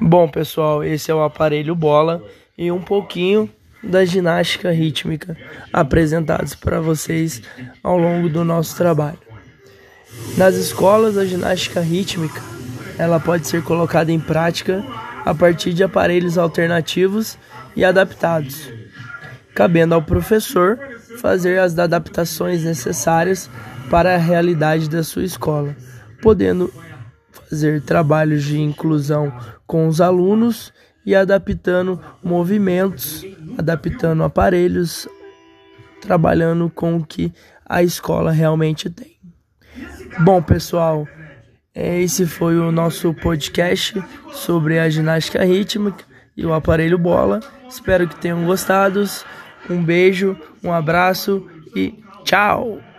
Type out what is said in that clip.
Bom, pessoal, esse é o aparelho bola e um pouquinho da ginástica rítmica apresentados para vocês ao longo do nosso trabalho. Nas escolas, a ginástica rítmica ela pode ser colocada em prática a partir de aparelhos alternativos e adaptados, cabendo ao professor fazer as adaptações necessárias para a realidade da sua escola, podendo fazer trabalhos de inclusão com os alunos e adaptando movimentos, adaptando aparelhos, trabalhando com o que a escola realmente tem. Bom, pessoal, esse foi o nosso podcast sobre a ginástica rítmica e o aparelho bola. Espero que tenham gostado. Um beijo, um abraço e tchau!